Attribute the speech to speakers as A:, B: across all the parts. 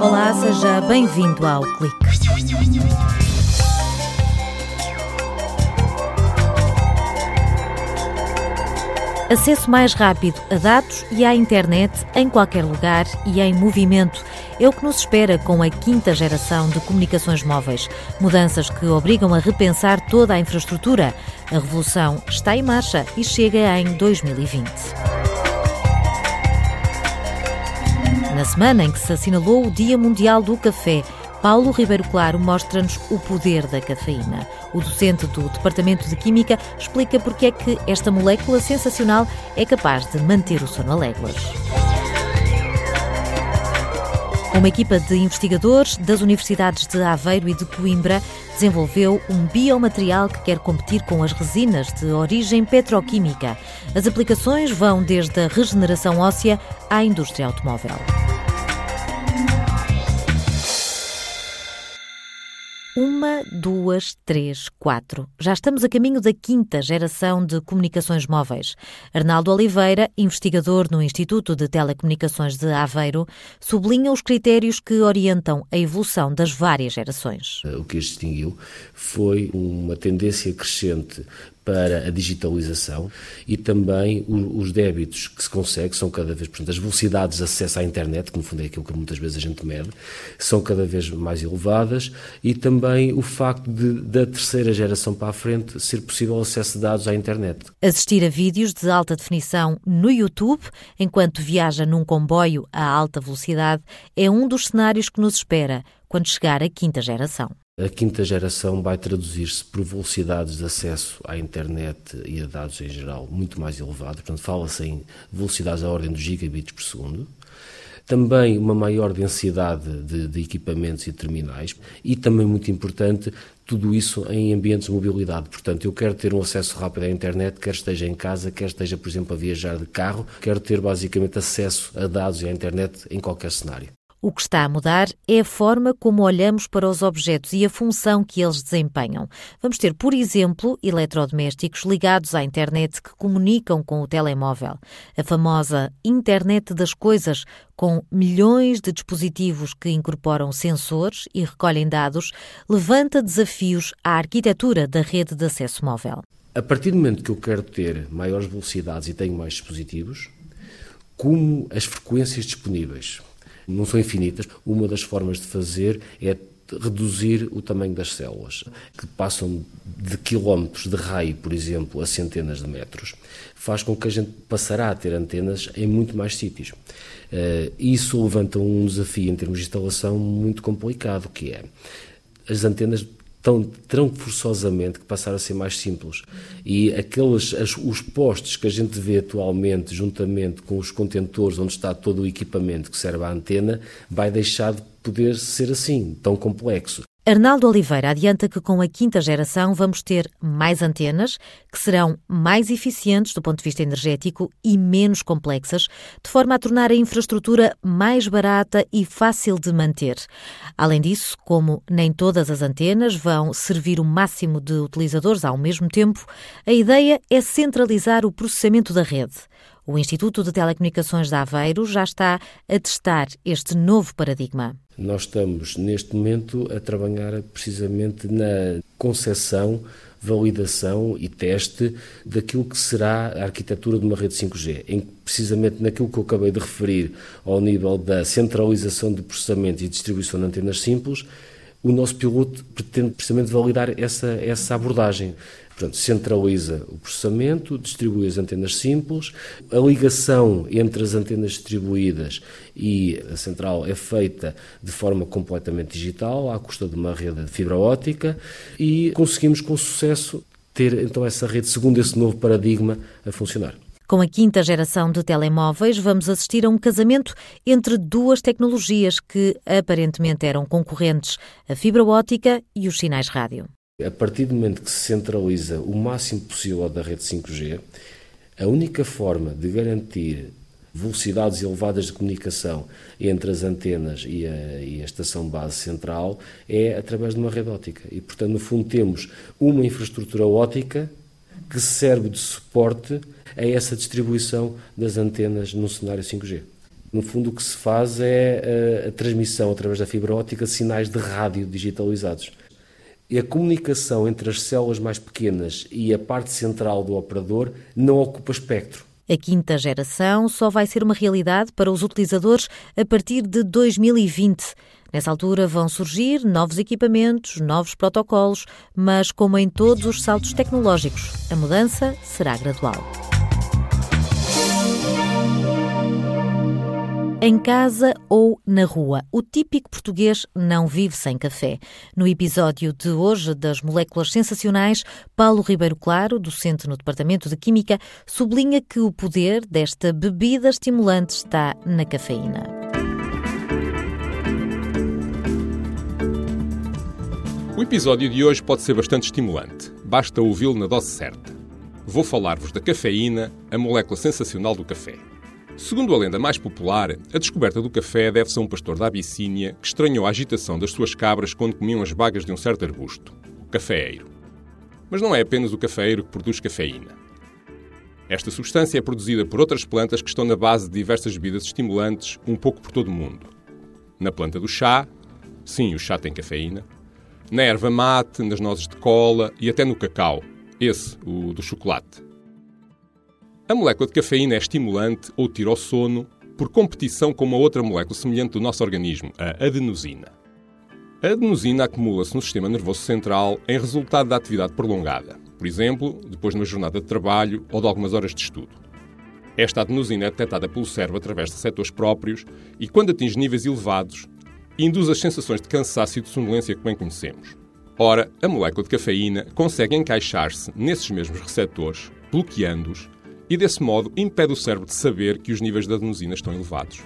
A: Olá, seja bem-vindo ao Clique. Acesso mais rápido a dados e à internet em qualquer lugar e em movimento é o que nos espera com a quinta geração de comunicações móveis. Mudanças que obrigam a repensar toda a infraestrutura. A revolução está em marcha e chega em 2020. Na semana em que se assinalou o Dia Mundial do Café, Paulo Ribeiro Claro mostra-nos o poder da cafeína. O docente do Departamento de Química explica porque é que esta molécula sensacional é capaz de manter o sono a léguas. Uma equipa de investigadores das universidades de Aveiro e de Coimbra desenvolveu um biomaterial que quer competir com as resinas de origem petroquímica. As aplicações vão desde a regeneração óssea à indústria automóvel. un Uma, duas, três, quatro. Já estamos a caminho da quinta geração de comunicações móveis. Arnaldo Oliveira, investigador no Instituto de Telecomunicações de Aveiro, sublinha os critérios que orientam a evolução das várias gerações.
B: O que as distinguiu foi uma tendência crescente para a digitalização e também os débitos que se consegue são cada vez, portanto, as velocidades de acesso à internet, que no fundo é aquilo que muitas vezes a gente mede, são cada vez mais elevadas e também o facto de, da terceira geração para a frente, ser possível acesso de dados à internet.
A: Assistir a vídeos de alta definição no YouTube, enquanto viaja num comboio a alta velocidade, é um dos cenários que nos espera quando chegar a quinta geração.
B: A quinta geração vai traduzir-se por velocidades de acesso à internet e a dados em geral muito mais elevadas, portanto, fala-se em velocidades à ordem dos gigabits por segundo. Também uma maior densidade de, de, equipamentos e terminais e também muito importante tudo isso em ambientes de mobilidade. Portanto, eu quero ter um acesso rápido à internet, quer esteja em casa, quer esteja, por exemplo, a viajar de carro, quero ter basicamente acesso a dados e à internet em qualquer cenário.
A: O que está a mudar é a forma como olhamos para os objetos e a função que eles desempenham. Vamos ter, por exemplo, eletrodomésticos ligados à internet que comunicam com o telemóvel. A famosa Internet das Coisas, com milhões de dispositivos que incorporam sensores e recolhem dados, levanta desafios à arquitetura da rede de acesso móvel.
B: A partir do momento que eu quero ter maiores velocidades e tenho mais dispositivos, como as frequências disponíveis não são infinitas. Uma das formas de fazer é reduzir o tamanho das células, que passam de quilómetros de raio, por exemplo, a centenas de metros, faz com que a gente passará a ter antenas em muito mais sítios. Uh, isso levanta um desafio em termos de instalação muito complicado, que é as antenas tão, terão forçosamente que passar a ser mais simples. E aqueles, as, os postes que a gente vê atualmente, juntamente com os contentores onde está todo o equipamento que serve à antena, vai deixar de poder ser assim, tão complexo.
A: Arnaldo Oliveira adianta que com a quinta geração vamos ter mais antenas, que serão mais eficientes do ponto de vista energético e menos complexas, de forma a tornar a infraestrutura mais barata e fácil de manter. Além disso, como nem todas as antenas vão servir o máximo de utilizadores ao mesmo tempo, a ideia é centralizar o processamento da rede. O Instituto de Telecomunicações de Aveiro já está a testar este novo paradigma.
B: Nós estamos, neste momento, a trabalhar precisamente na concepção, validação e teste daquilo que será a arquitetura de uma rede 5G, em precisamente naquilo que eu acabei de referir ao nível da centralização de processamento e distribuição de antenas simples, o nosso piloto pretende precisamente validar essa, essa abordagem. Portanto, centraliza o processamento, distribui as antenas simples, a ligação entre as antenas distribuídas e a central é feita de forma completamente digital, à custa de uma rede de fibra óptica, e conseguimos com sucesso ter então essa rede, segundo esse novo paradigma, a funcionar.
A: Com a quinta geração de telemóveis, vamos assistir a um casamento entre duas tecnologias que aparentemente eram concorrentes, a fibra óptica e os sinais rádio.
B: A partir do momento que se centraliza o máximo possível da rede 5G, a única forma de garantir velocidades elevadas de comunicação entre as antenas e a, e a, estação base central é através de uma rede óptica. E, portanto, no fundo, temos uma infraestrutura óptica que serve de suporte a essa distribuição das antenas no cenário 5G. No fundo, o que se faz é a, a transmissão através da fibra óptica de sinais de rádio digitalizados. E a comunicação entre as células mais pequenas e a parte central do operador não ocupa espectro.
A: A quinta geração só vai ser uma realidade para os utilizadores a partir de 2020. Nessa altura vão surgir novos equipamentos, novos protocolos, mas como em todos os saltos tecnológicos, a mudança será gradual. Em casa ou na rua, o típico português não vive sem café. No episódio de hoje das Moléculas Sensacionais, Paulo Ribeiro Claro, docente no Departamento de Química, sublinha que o poder desta bebida estimulante está na cafeína.
C: O episódio de hoje pode ser bastante estimulante. Basta ouvi-lo na dose certa. Vou falar-vos da cafeína, a molécula sensacional do café. Segundo a lenda mais popular, a descoberta do café deve-se a um pastor da Abissínia que estranhou a agitação das suas cabras quando comiam as bagas de um certo arbusto, o cafeeiro. Mas não é apenas o cafeeiro que produz cafeína. Esta substância é produzida por outras plantas que estão na base de diversas bebidas estimulantes um pouco por todo o mundo. Na planta do chá, sim, o chá tem cafeína, na erva mate, nas nozes de cola e até no cacau, esse, o do chocolate. A molécula de cafeína é estimulante ou tira o sono por competição com uma outra molécula semelhante do nosso organismo, a adenosina. A adenosina acumula-se no sistema nervoso central em resultado da atividade prolongada, por exemplo, depois de uma jornada de trabalho ou de algumas horas de estudo. Esta adenosina é detectada pelo cérebro através de receptores próprios e, quando atinge níveis elevados, induz as sensações de cansaço e de sonolência que bem conhecemos. Ora, a molécula de cafeína consegue encaixar-se nesses mesmos receptores, bloqueando-os e, desse modo, impede o cérebro de saber que os níveis de adenosina estão elevados.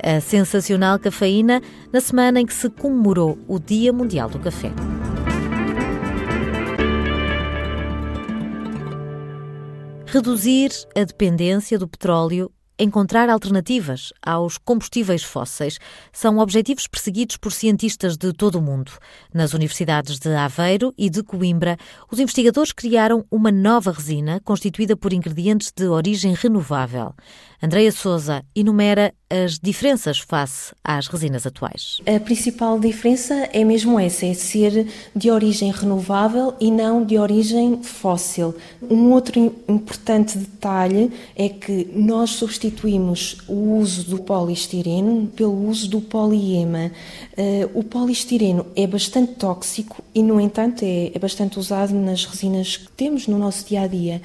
A: A sensacional cafeína na semana em que se comemorou o Dia Mundial do Café. Reduzir a dependência do petróleo encontrar alternativas aos combustíveis fósseis são objetivos perseguidos por cientistas de todo o mundo. Nas universidades de Aveiro e de Coimbra, os investigadores criaram uma nova resina constituída por ingredientes de origem renovável. Andreia Souza enumera as diferenças face às resinas atuais.
D: A principal diferença é mesmo essa, é ser de origem renovável e não de origem fóssil. Um outro importante detalhe é que nós substituímos o uso do poliestireno pelo uso do poliema. Eh, o poliestireno é bastante tóxico e, no entanto, é, é bastante usado nas resinas que temos no nosso dia a dia.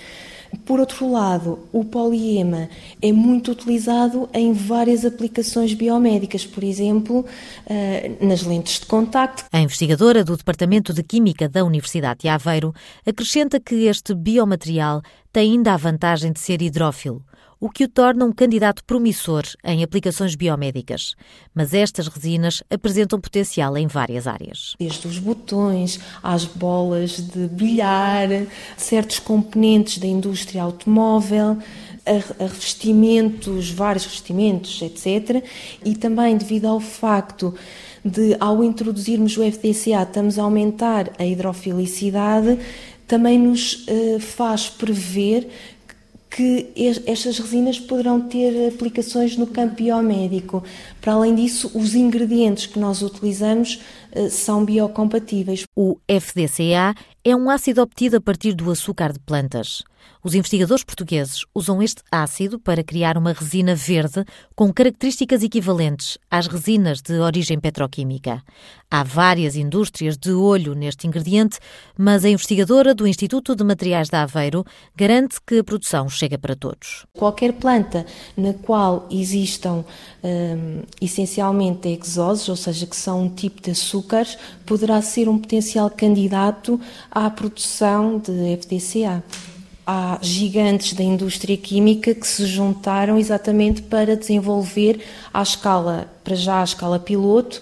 D: Por outro lado, o poliema é muito utilizado em várias aplicações biomédicas, por exemplo, eh, nas lentes de contacto.
A: A investigadora do Departamento de Química da Universidade de Aveiro acrescenta que este biomaterial tem ainda a vantagem de ser hidrófilo o que o torna um candidato promissor em aplicações biomédicas. Mas estas resinas apresentam potencial em várias áreas.
D: Desde os botões às bolas de bilhar, certos componentes da indústria automóvel, a revestimentos, vários revestimentos, etc. E também devido ao facto de, ao introduzirmos o FDCA, estamos a aumentar a hidrofilicidade, também nos uh, faz prever que estas resinas poderão ter aplicações no campo biomédico. Para além disso, os ingredientes que nós utilizamos eh, são biocompatíveis.
A: O FDCA é um ácido obtido a partir do açúcar de plantas. Os investigadores portugueses usam este ácido para criar uma resina verde com características equivalentes às resinas de origem petroquímica. Há várias indústrias de olho neste ingrediente, mas a investigadora do Instituto de Materiais da Aveiro garante que a produção chega para todos.
D: Qualquer planta na qual existam hum, essencialmente exoses, ou seja, que são um tipo de açúcares, poderá ser um potencial candidato à produção de FDCA há gigantes da indústria química que se juntaram exatamente para desenvolver à escala, para já à escala piloto,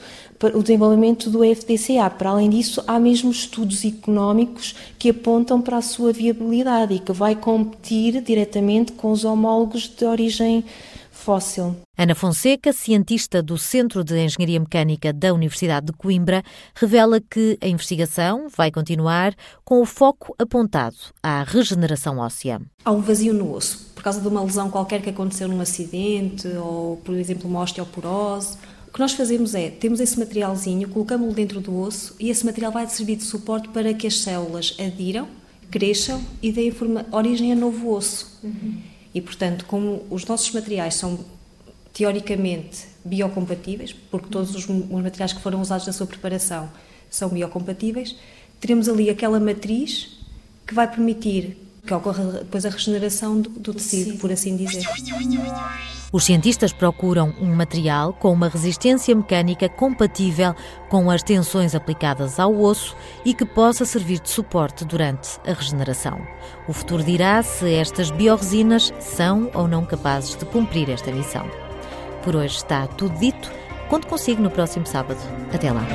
D: o desenvolvimento do FDCA. Para além disso, há mesmo estudos económicos que apontam para a sua viabilidade e que vai competir diretamente com os homólogos de origem fóssil.
A: Ana Fonseca, cientista do Centro de Engenharia Mecânica da Universidade de Coimbra, revela que a investigação vai continuar com o foco apontado à regeneração óssea.
E: Há um vazio no osso, por causa de uma lesão qualquer que aconteceu num acidente ou, por exemplo, uma osteoporose. O que nós fazemos é, temos esse materialzinho, colocamos-lo dentro do osso e esse material vai servir de suporte para que as células adiram, cresçam e deem origem a novo osso. Uhum. E, portanto, como os nossos materiais são teoricamente biocompatíveis, porque todos os, os materiais que foram usados na sua preparação são biocompatíveis, teremos ali aquela matriz que vai permitir que ocorra depois a regeneração do, do tecido, por assim dizer.
A: Os cientistas procuram um material com uma resistência mecânica compatível com as tensões aplicadas ao osso e que possa servir de suporte durante a regeneração. O futuro dirá se estas bioresinas são ou não capazes de cumprir esta missão. Por hoje está tudo dito. Conto consigo no próximo sábado. Até lá.